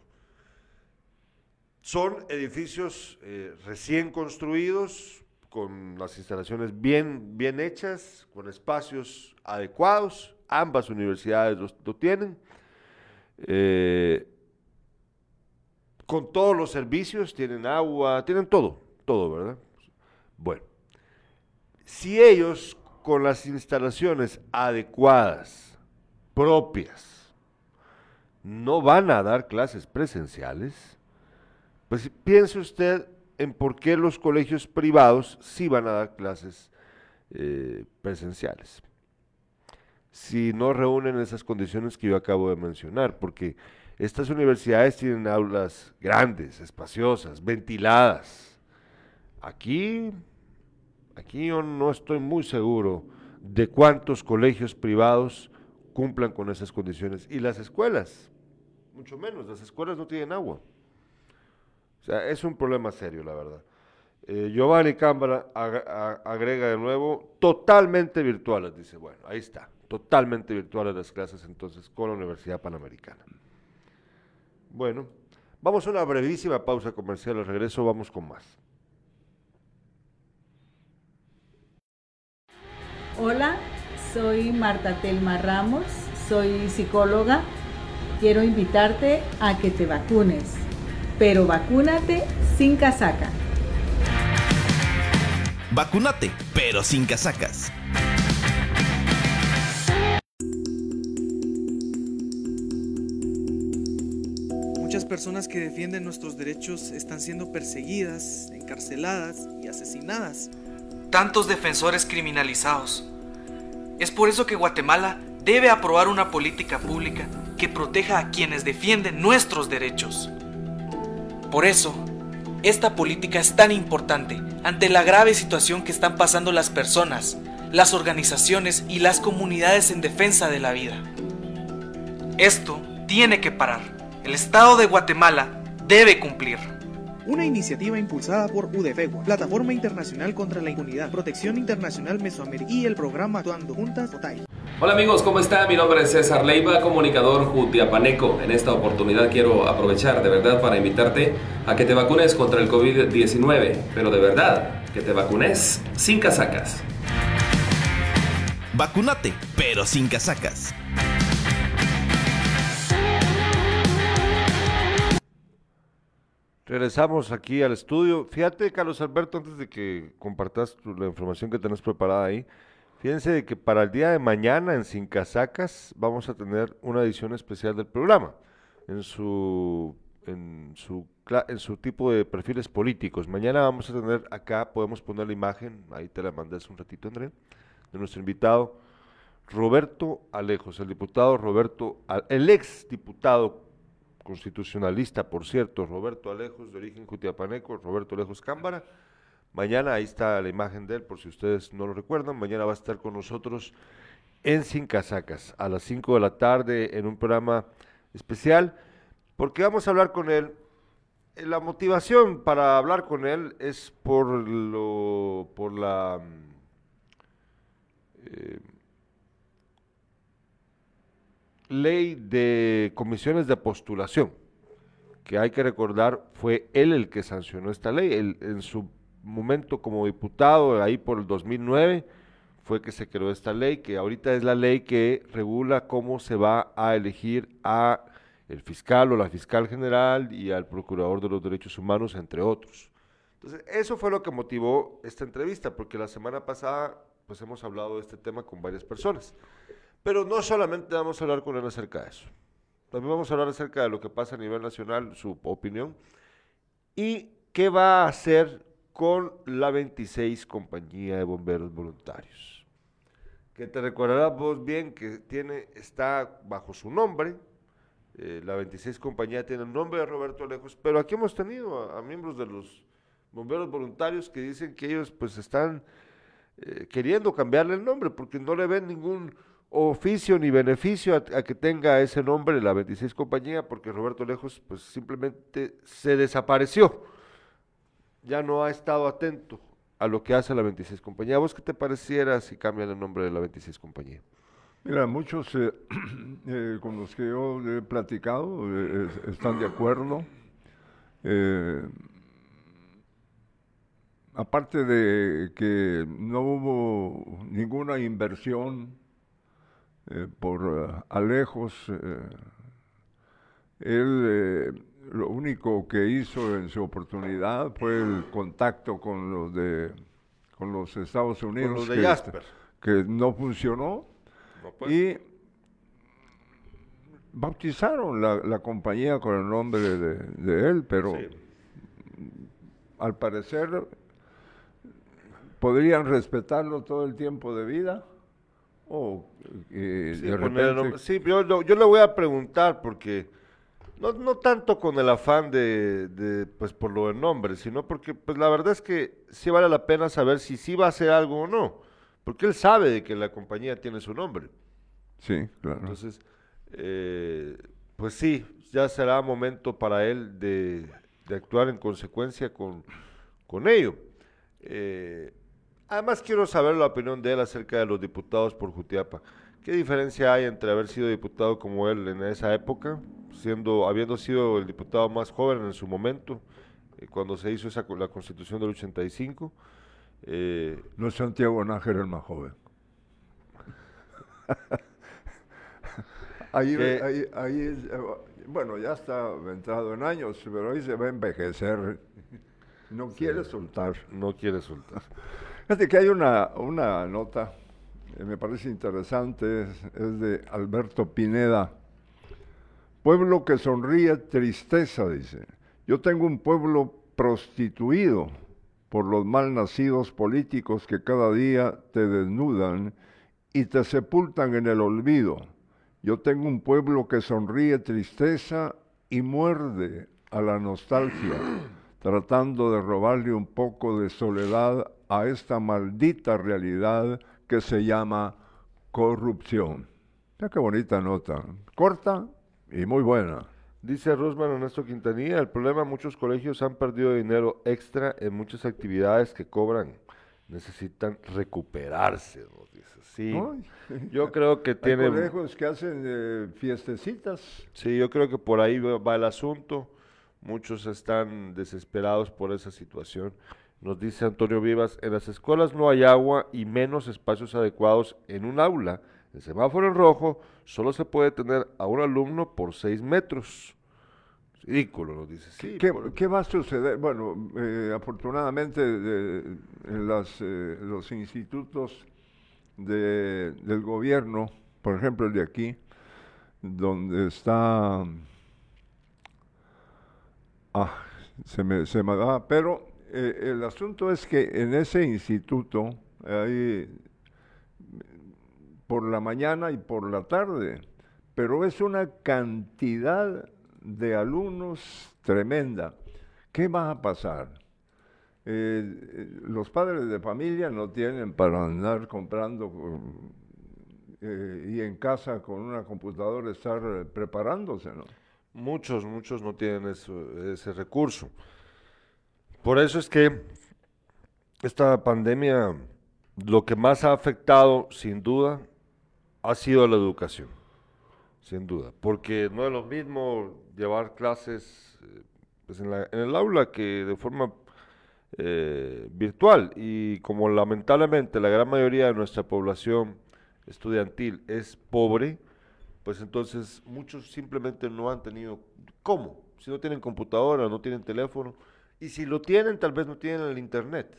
Son edificios eh, recién construidos, con las instalaciones bien, bien hechas, con espacios adecuados. Ambas universidades lo, tienen. Eh, con todos los servicios, tienen agua, tienen todo, todo, ¿verdad? Bueno, si ellos con las instalaciones adecuadas, propias, no van a dar clases presenciales, pues piense usted en por qué los colegios privados sí van a dar clases eh, presenciales. Si no reúnen esas condiciones que yo acabo de mencionar, porque estas universidades tienen aulas grandes, espaciosas, ventiladas. Aquí, aquí yo no estoy muy seguro de cuántos colegios privados cumplan con esas condiciones. Y las escuelas, mucho menos, las escuelas no tienen agua. O sea, es un problema serio, la verdad. Eh, Giovanni Cámara agrega de nuevo, totalmente virtuales, dice, bueno, ahí está, totalmente virtuales las clases entonces con la Universidad Panamericana. Bueno, vamos a una brevísima pausa comercial, al regreso vamos con más. Hola, soy Marta Telma Ramos, soy psicóloga. Quiero invitarte a que te vacunes pero vacúnate sin casaca. Vacúnate, pero sin casacas. Muchas personas que defienden nuestros derechos están siendo perseguidas, encarceladas y asesinadas. Tantos defensores criminalizados. Es por eso que Guatemala debe aprobar una política pública que proteja a quienes defienden nuestros derechos. Por eso, esta política es tan importante ante la grave situación que están pasando las personas, las organizaciones y las comunidades en defensa de la vida. Esto tiene que parar. El Estado de Guatemala debe cumplir. Una iniciativa impulsada por UDFEGUA, Plataforma Internacional contra la Impunidad, Protección Internacional Mesoamérica y el programa Actuando Juntas OTAI. Hola amigos, ¿cómo están? Mi nombre es César Leiva, comunicador jutiapaneco. En esta oportunidad quiero aprovechar de verdad para invitarte a que te vacunes contra el COVID-19, pero de verdad, que te vacunes sin casacas. Vacunate, pero sin casacas. Regresamos aquí al estudio. Fíjate, Carlos Alberto, antes de que compartas la información que tenés preparada ahí, Fíjense que para el día de mañana en Sin Casacas vamos a tener una edición especial del programa en su, en su, en su tipo de perfiles políticos. Mañana vamos a tener acá, podemos poner la imagen, ahí te la mandé un ratito, André, de nuestro invitado Roberto Alejos, el diputado Roberto, el ex diputado constitucionalista, por cierto, Roberto Alejos, de origen cutiapaneco, Roberto Alejos Cámbara Mañana, ahí está la imagen de él, por si ustedes no lo recuerdan, mañana va a estar con nosotros en Sin Casacas, a las 5 de la tarde, en un programa especial, porque vamos a hablar con él. La motivación para hablar con él es por, lo, por la... Eh, ley de comisiones de postulación, que hay que recordar fue él el que sancionó esta ley, en su momento como diputado, ahí por el 2009, fue que se creó esta ley, que ahorita es la ley que regula cómo se va a elegir a el fiscal o la fiscal general y al procurador de los derechos humanos, entre otros. Entonces, eso fue lo que motivó esta entrevista, porque la semana pasada pues hemos hablado de este tema con varias personas. Pero no solamente vamos a hablar con él acerca de eso. También vamos a hablar acerca de lo que pasa a nivel nacional, su opinión, y qué va a hacer con la 26 Compañía de Bomberos Voluntarios. Que te recordarás vos bien que tiene, está bajo su nombre, eh, la 26 Compañía tiene el nombre de Roberto Alejos, pero aquí hemos tenido a, miembros de los bomberos voluntarios que dicen que ellos pues están eh, queriendo cambiarle el nombre porque no le ven ningún oficio ni beneficio a, que tenga ese nombre la 26 compañía porque Roberto Lejos pues simplemente se desapareció ya no ha estado atento a lo que hace la 26 compañía. ¿A vos qué te pareciera si cambian el nombre de la 26 compañía? Mira, muchos eh, [coughs] eh, con los que yo he platicado eh, es- están de acuerdo. Aparte de que no hubo ninguna inversión por Alejos, él lo único que hizo en su oportunidad fue el contacto con los de con los Estados Unidos los de que, Jasper. que no funcionó No, pues. y bautizaron la, la compañía con el nombre de, de él, pero Sí. al parecer podrían respetarlo todo el tiempo de vida o eh, Sí, de el. Sí, yo, yo le voy a preguntar porque no, no tanto con el afán de, de, pues por lo del nombre, sino porque pues la verdad es que sí vale la pena saber si sí va a hacer algo o no, porque él sabe de que la compañía tiene su nombre. sí, claro. Entonces, eh, pues sí, ya será momento para él de, de actuar en consecuencia con, con ello. Eh, además, quiero saber la opinión de él acerca de los diputados por Jutiapa. ¿Qué diferencia hay entre haber sido diputado como él en esa época, siendo, habiendo sido el diputado más joven en su momento, eh, cuando se hizo esa, la constitución del 85? Eh, No es Santiago Nájera el más joven. ahí, Que- ahí, eh, bueno, ya está entrado en años, pero ahí se va a envejecer. No quiere soltar. no quiere soltar. Fíjate que hay una, una nota que me parece interesante, es, de Alberto Pineda. Pueblo que sonríe, tristeza, dice. Yo tengo un pueblo prostituido por los mal nacidos políticos que cada día te desnudan y te sepultan en el olvido. Yo tengo un pueblo que sonríe tristeza y muerde a la nostalgia, [clears throat] tratando de robarle un poco de soledad a esta maldita realidad que se llama corrupción. Mira qué bonita nota, corta y muy buena. Dice Rosman Ernesto Quintanilla, el problema muchos colegios han perdido dinero extra en muchas actividades que cobran. Necesitan recuperarse, nos dice. Sí, Ay. yo creo que [laughs] Hay tiene... colegios que hacen eh, fiestecitas. Sí, yo creo que por ahí va va el asunto. Muchos están desesperados por esa situación. Nos dice Antonio Vivas, en las escuelas no hay agua y menos espacios adecuados en un aula. El semáforo en rojo solo se puede tener a un alumno por seis metros. Ridículo, nos dice. Sí, ¿Qué, por- qué va a suceder? Bueno, eh, afortunadamente de- en las, eh, los institutos de- del gobierno, por ejemplo el de aquí, donde está... Ah, se me, se me va, pero eh, el asunto es que en ese instituto hay por la mañana y por la tarde, pero es una cantidad de alumnos tremenda. ¿Qué va a pasar? Eh, los padres de familia no tienen para andar comprando eh, y en casa con una computadora estar preparándose, ¿no? Muchos, muchos no tienen ese recurso. Por eso es que esta pandemia lo que más ha afectado, sin duda, ha sido la educación. Sin duda. Porque no es lo mismo llevar clases eh, pues, en, la- en el aula que de forma eh, virtual. Y como lamentablemente la gran mayoría de nuestra población estudiantil es pobre, pues entonces muchos simplemente no han tenido cómo. Si no tienen computadora, no tienen teléfono, y si lo tienen, tal vez no tienen el internet.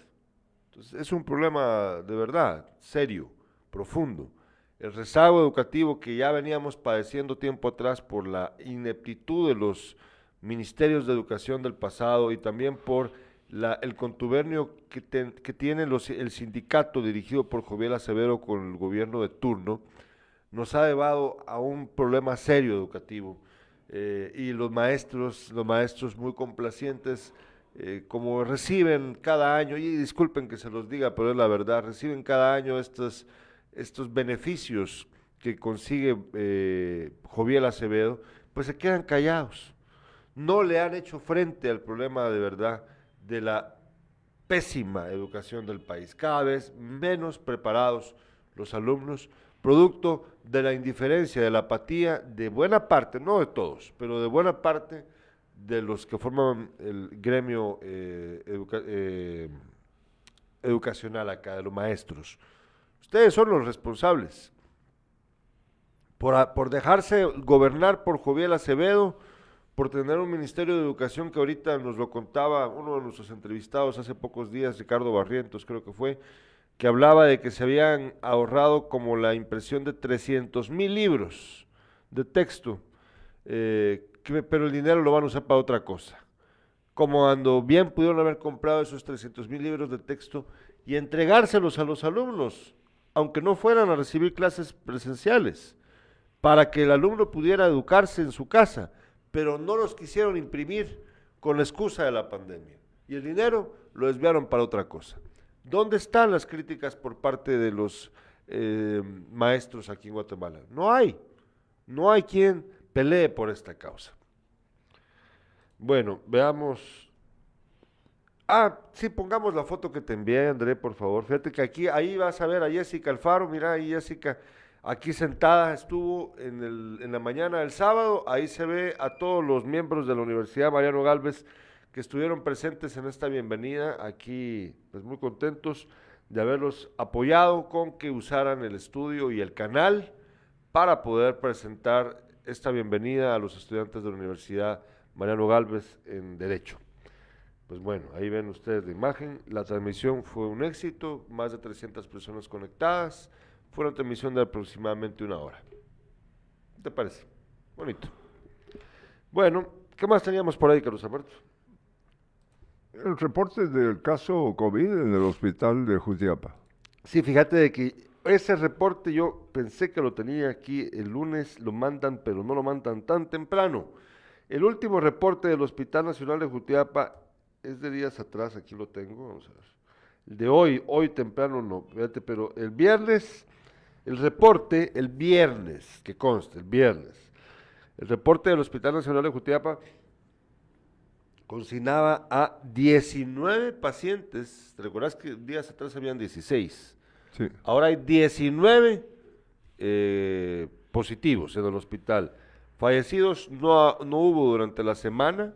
Entonces es un problema de verdad, serio, profundo. El rezago educativo que ya veníamos padeciendo tiempo atrás por la ineptitud de los ministerios de educación del pasado y también por la- el contubernio que, que tiene los- el sindicato dirigido por Joviel Acevedo con el gobierno de turno, nos ha llevado a un problema serio educativo. Eh, y los maestros, los maestros muy complacientes, eh, como reciben cada año, y disculpen que se los diga, pero es la verdad, reciben cada año estos, estos beneficios que consigue eh, Joviel Acevedo, pues se quedan callados. No le han hecho frente al problema de verdad de la pésima educación del país. Cada vez menos preparados los alumnos producto de la indiferencia, de la apatía de buena parte, no de todos, pero de buena parte de los que forman el gremio eh, eh, educacional acá, de los maestros. Ustedes son los responsables por, por dejarse gobernar por Joviel Acevedo, por tener un Ministerio de Educación que ahorita nos lo contaba uno de nuestros entrevistados hace pocos días, Ricardo Barrientos creo que fue, que hablaba de que se habían ahorrado como la impresión de 300 mil libros de texto, eh, pero el dinero lo van a usar para otra cosa. Como cuando bien pudieron haber comprado esos 300 mil libros de texto y entregárselos a los alumnos, aunque no fueran a recibir clases presenciales, para que el alumno pudiera educarse en su casa, pero no los quisieron imprimir con la excusa de la pandemia. Y el dinero lo desviaron para otra cosa. ¿Dónde están las críticas por parte de los eh, maestros aquí en Guatemala? No hay. No hay quien pelee por esta causa. Bueno, veamos. Ah, sí, pongamos la foto que te envié, André, por favor. Fíjate que aquí, ahí vas a ver a Jessica Alfaro, mira ahí Jessica, aquí sentada estuvo en, el, en la mañana del sábado, ahí se ve a todos los miembros de la Universidad Mariano Galvez que estuvieron presentes en esta bienvenida, aquí pues muy contentos de haberlos apoyado con que usaran el estudio y el canal para poder presentar esta bienvenida a los estudiantes de la Universidad Mariano Galvez en Derecho. Pues bueno, ahí ven ustedes la imagen. La transmisión fue un éxito, más de 300 personas conectadas. Fue una transmisión de aproximadamente una hora. ¿Qué te parece? Bonito. Bueno, ¿qué más teníamos por ahí, Carlos Alberto? El reporte del caso COVID en el hospital de Jutiapa. Sí, fíjate de que ese reporte yo pensé que lo tenía aquí el lunes, lo mandan, pero no lo mandan tan temprano. El último reporte del Hospital Nacional de Jutiapa es de días atrás, aquí lo tengo, vamos a ver. El de hoy, hoy temprano no, fíjate, pero el viernes, el reporte, el viernes, que conste, el viernes, el reporte del Hospital Nacional de Jutiapa consignaba a 19 pacientes, ¿te recuerdas que días atrás habían 16? Sí. Ahora hay 19 eh, positivos en el hospital. Fallecidos no, no hubo durante la semana.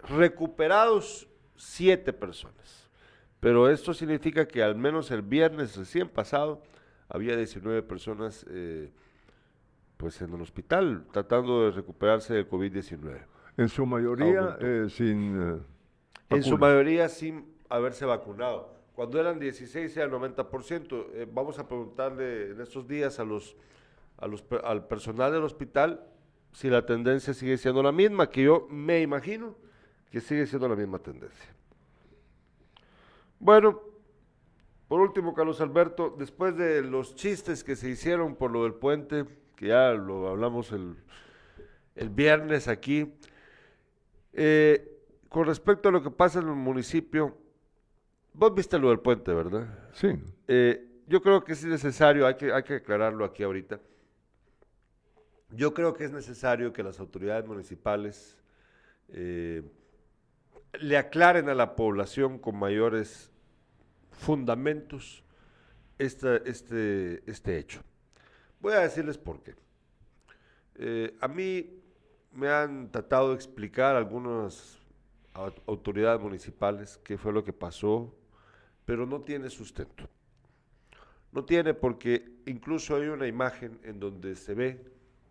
Recuperados 7 personas. Pero esto significa que al menos el viernes recién pasado había 19 personas eh, pues en el hospital tratando de recuperarse del COVID-19. En su mayoría eh, sin... En su mayoría sin haberse vacunado. Cuando eran 16 era 90%. Eh, vamos a preguntarle en estos días a los, a los, al personal del hospital si la tendencia sigue siendo la misma, que yo me imagino que sigue siendo la misma tendencia. Bueno, por último, Carlos Alberto, después de los chistes que se hicieron por lo del puente, que ya lo hablamos el, el viernes aquí, eh, con respecto a lo que pasa en el municipio, vos viste lo del puente, ¿verdad? Sí. Eh, yo creo que es necesario, hay que, hay que aclararlo aquí ahorita. Yo creo que es necesario que las autoridades municipales eh, le aclaren a la población con mayores fundamentos esta- este, este hecho. Voy a decirles por qué. Eh, a mí me han tratado de explicar algunas au- autoridades municipales qué fue lo que pasó, pero no tiene sustento. No tiene porque incluso hay una imagen en donde se ve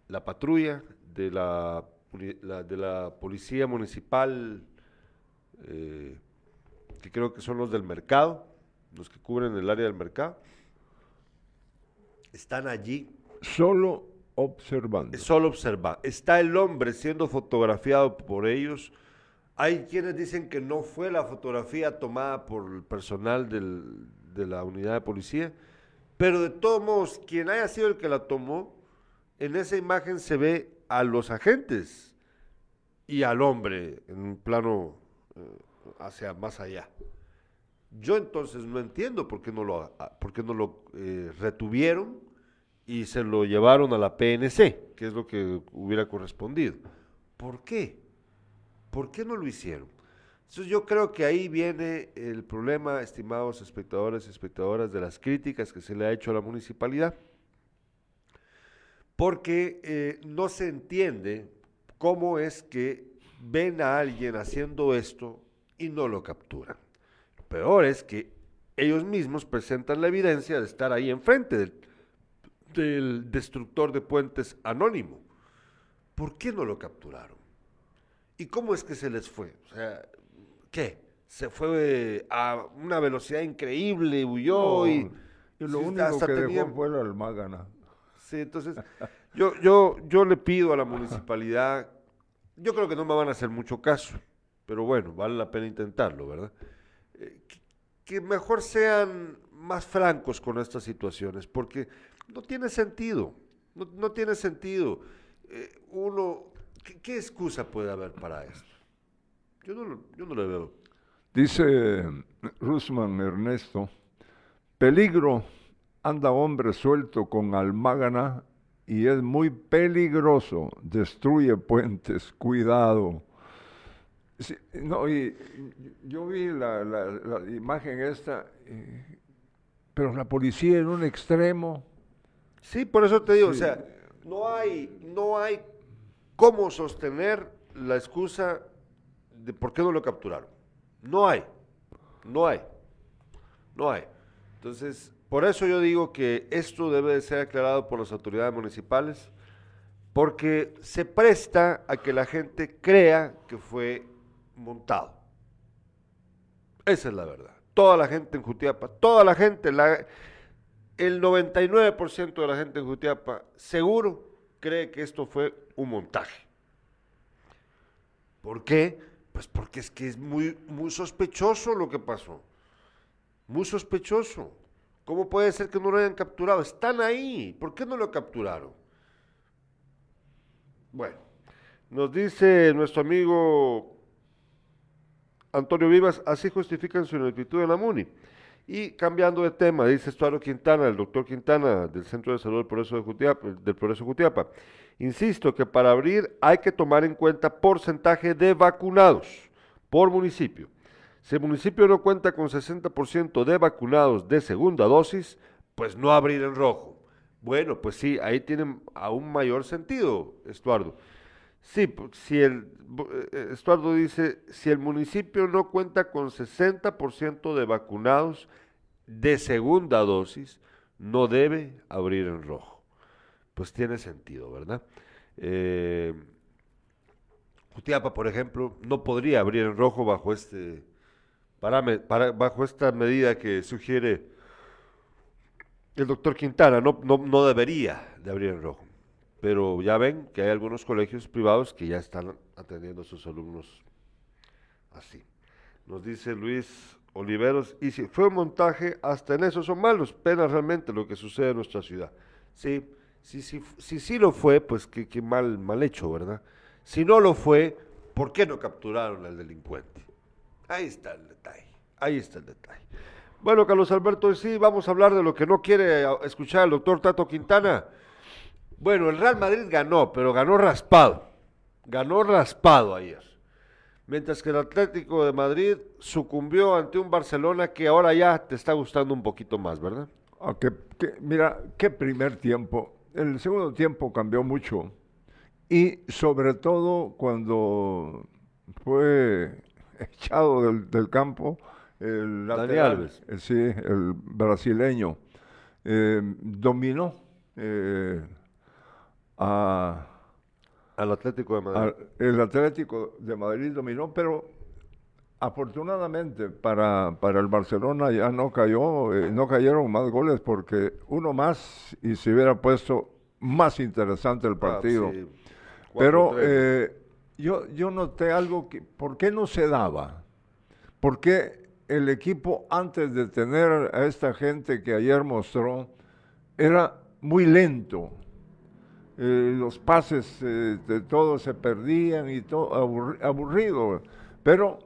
la patrulla de la, de la policía municipal, eh, que creo que son los del mercado, los que cubren el área del mercado, están allí Solo observando. Solo observa. Está el hombre siendo fotografiado por ellos. Hay quienes dicen que no fue la fotografía tomada por el personal de la unidad de policía, pero de todos modos, quien haya sido el que la tomó, en esa imagen se ve a los agentes y al hombre en un plano eh, hacia más allá. Yo entonces no entiendo por qué no lo, a- por no lo eh, retuvieron y se lo llevaron a la PNC, que es lo que hubiera correspondido. ¿Por qué? ¿Por qué no lo hicieron? Entonces yo creo que ahí viene el problema, estimados espectadores y espectadoras, de las críticas que se le ha hecho a la municipalidad. porque eh, no se entiende cómo es que ven a alguien haciendo esto y no lo capturan. Lo peor es que ellos mismos presentan la evidencia de estar ahí enfrente del, del destructor de puentes anónimo. ¿Por qué no lo capturaron? ¿Y cómo es que se les fue? O sea, ¿qué? Se fue a una velocidad increíble, huyó No, y... y lo sí, único que tenía- dejó fue la almágana. Sí, entonces yo, yo, yo le pido a la municipalidad, yo creo que no me van a hacer mucho caso, pero bueno, vale la pena intentarlo, ¿verdad? Eh, que, que mejor sean más francos con estas situaciones, porque no tiene sentido, no, no tiene sentido. Eh, uno, ¿qué, qué excusa puede haber para esto? Yo no, yo no le veo. Dice Rusman Ernesto, peligro, anda hombre suelto con almágana y es muy peligroso, destruye puentes, cuidado. Sí, no, y yo vi la, la- la imagen esta, pero la policía en un extremo. Sí, por eso te digo, Sí. o sea, no hay, no hay cómo sostener la excusa de por qué no lo capturaron. No hay, no hay, no hay. Entonces, por eso yo digo que esto debe de ser aclarado por las autoridades municipales, porque se presta a que la gente crea que fue montado. Esa es la verdad. Toda la gente en Jutiapa, toda la gente, la, el 99% de la gente en Jutiapa seguro cree que esto fue un montaje. ¿Por qué? Pues porque es que es muy, muy sospechoso lo que pasó. Muy sospechoso. ¿Cómo puede ser que no lo hayan capturado? Están ahí. ¿Por qué no lo capturaron? Bueno, nos dice nuestro amigo Antonio Vivas, así justifican su ineptitud en la MUNI. Y cambiando de tema, dice Estuardo Quintana, el doctor Quintana del Centro de Salud del Progreso de Jutiapa, del Progreso Jutiapa. Insisto que para abrir hay que tomar en cuenta porcentaje de vacunados por municipio. Si el municipio no cuenta con 60% de vacunados de segunda dosis, pues no abrir en rojo. Bueno, pues sí, ahí tiene aún mayor sentido, Estuardo. Sí, si el, bu- eh, Estuardo dice, si el municipio no cuenta con 60% de vacunados de segunda dosis, no debe abrir en rojo. Pues tiene sentido, ¿verdad? Eh, por ejemplo, no podría abrir en rojo bajo este para- bajo esta medida que sugiere el doctor Quintana, no, no, no debería de abrir en rojo. Pero ya ven que hay algunos colegios privados que ya están atendiendo a sus alumnos así. Nos dice Luis Oliveros, y si fue un montaje, hasta en eso son malos, pena realmente lo que sucede en nuestra ciudad. Sí, sí, sí, sí, sí lo fue, pues qué, mal, mal hecho, ¿verdad? Si no lo fue, ¿por qué no capturaron al delincuente? Ahí está el detalle, ahí está el detalle. Bueno, Carlos Alberto, sí, vamos a hablar de lo que no quiere escuchar el doctor Tato Quintana. Bueno, el Real Madrid ganó, pero ganó raspado. Ganó raspado ayer. Mientras que el Atlético de Madrid sucumbió ante un Barcelona que ahora ya te está gustando un poquito más, ¿verdad? Ah, que- que- mira, qué primer tiempo. El segundo tiempo cambió mucho. Y sobre todo cuando fue [laughs] echado del, del campo el lateral, Alves. eh, sí, el brasileño, eh, dominó eh, a, Al Atlético de Madrid. el Atlético de Madrid dominó, pero afortunadamente para, para el Barcelona ya no cayó, eh, no cayeron más goles porque uno más y se hubiera puesto más interesante el partido. Ah, sí. Pero 4-3. eh, yo, yo noté algo que, ¿por qué no se daba? ¿Por qué el equipo antes de tener a esta gente que ayer mostró era muy lento? Eh, los pases eh, de todos se perdían y todo aburri- aburrido. Pero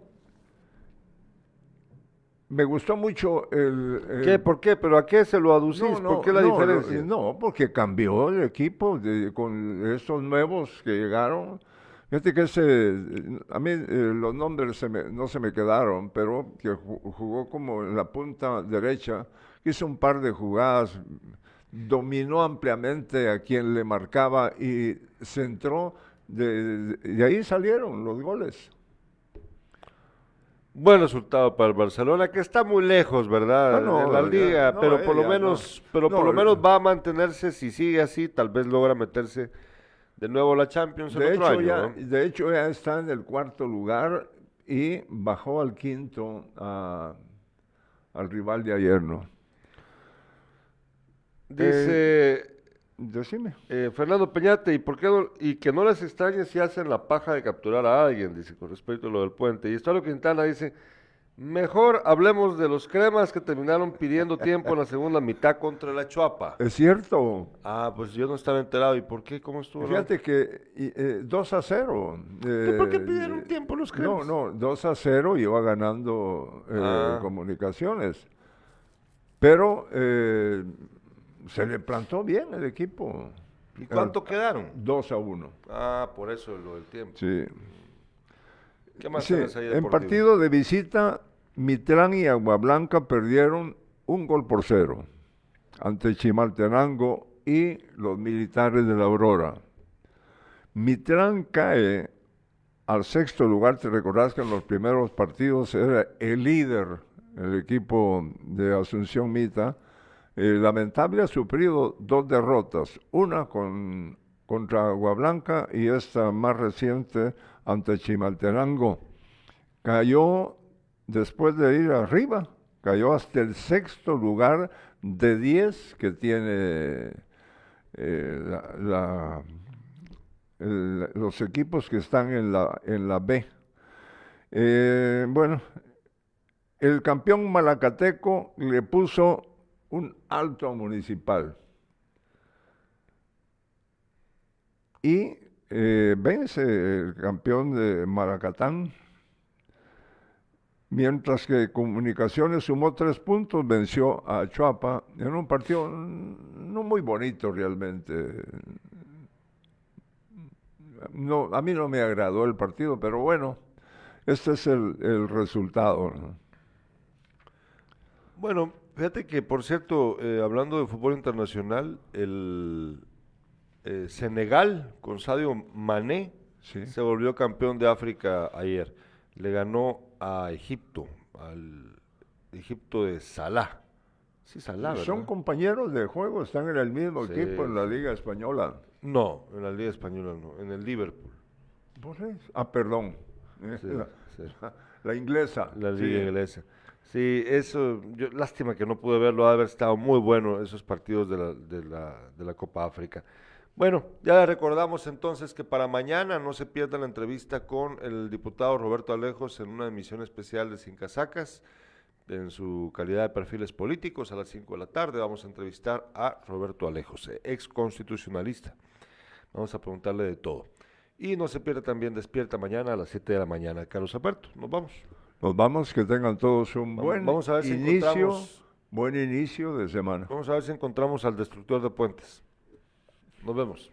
me gustó mucho el... el- ¿Qué? ¿Por qué? ¿Pero a qué se lo aducís? ¿Por qué la no, diferencia? No, porque cambió el equipo de- con estos nuevos que llegaron. Fíjate que ese, a mí eh, los nombres se me- no se me quedaron, pero que ju- jugó como en la punta derecha, hizo un par de jugadas dominó ampliamente a quien le marcaba y centró, de, de ahí salieron los goles. Buen resultado para el Barcelona, que está muy lejos, ¿verdad? Ah, no, en la liga, no, pero eh, por lo menos, no. pero por lo el- menos va a mantenerse, si sigue así, tal vez logra meterse de nuevo a la Champions el De otro hecho, año, ya, de hecho, ya está en el cuarto lugar y bajó al quinto a- al rival de ayer, ¿no? Dice Decime. eh, Fernando Peñate, ¿y por qué no- y que no les extrañe si hacen la paja de capturar a alguien? Dice, con respecto a lo del puente. Y Estalo Quintana dice, mejor hablemos de los cremas que terminaron pidiendo tiempo en la segunda mitad contra la Chuapa. [laughs] Es cierto. Ah, pues yo no estaba enterado. ¿Y por qué? ¿Cómo estuvo? no? Fíjate que y, eh, 2 a 0. ¿Y por qué eh, pidieron tiempo los No, cremas? no, 2 a 0 iba ganando eh, Ah. comunicaciones. Pero eh, se le plantó bien el equipo. ¿Y cuánto quedaron? 2 a 1. Ah, por eso lo del tiempo. Sí. ¿Qué más Sí, ahí en partido de visita, Mitrán y Aguablanca perdieron un gol por cero ante Chimaltenango y los militares de la Aurora. Mitrán cae al sexto lugar, te recordás que en los primeros partidos era el líder, el equipo de Asunción Mita. Eh, lamentable ha sufrido dos derrotas, una con, contra Aguablanca y esta más reciente ante Chimaltenango. Cayó después de ir arriba, cayó hasta el sexto lugar de 10 que tiene eh, los equipos que están en la, en la B. Eh, bueno, el campeón malacateco le puso un alto municipal. Y eh, vence el campeón de Maracatán, mientras que Comunicaciones sumó tres puntos, venció a Chuapa en un partido no muy bonito realmente. No, a mí no me agradó el partido, pero bueno, este es el, el resultado. ¿no? Bueno, fíjate que, por cierto, eh, hablando de fútbol internacional, el eh, Senegal con Sadio Mané Sí. se volvió campeón de África ayer. Le ganó a Egipto, al Egipto de Salah. Sí, Salah. Son compañeros de juego, están en el mismo Sí, equipo en la. Liga Española. No, en la Liga Española no, en el Liverpool. Ah, perdón. Sí, [laughs] la, la inglesa. La. Liga Inglesa. Sí, eso, yo, lástima que no pude verlo, ha haber estado muy bueno esos partidos de la, de la, de la Copa África. Bueno, ya recordamos entonces que para mañana no se pierda la entrevista con el diputado Roberto Alejos en una emisión especial de Sin Casacas, en su calidad de perfiles políticos, a las 5 de la tarde vamos a entrevistar a Roberto Alejos, ex constitucionalista. Vamos a preguntarle de todo. Y no se pierda también Despierta mañana a las 7 de la mañana. Carlos Alberto, nos vamos. Nos vamos, que tengan todos un buen vamos a ver si inicio, buen inicio de semana. Vamos a ver si encontramos al destructor de puentes. Nos vemos.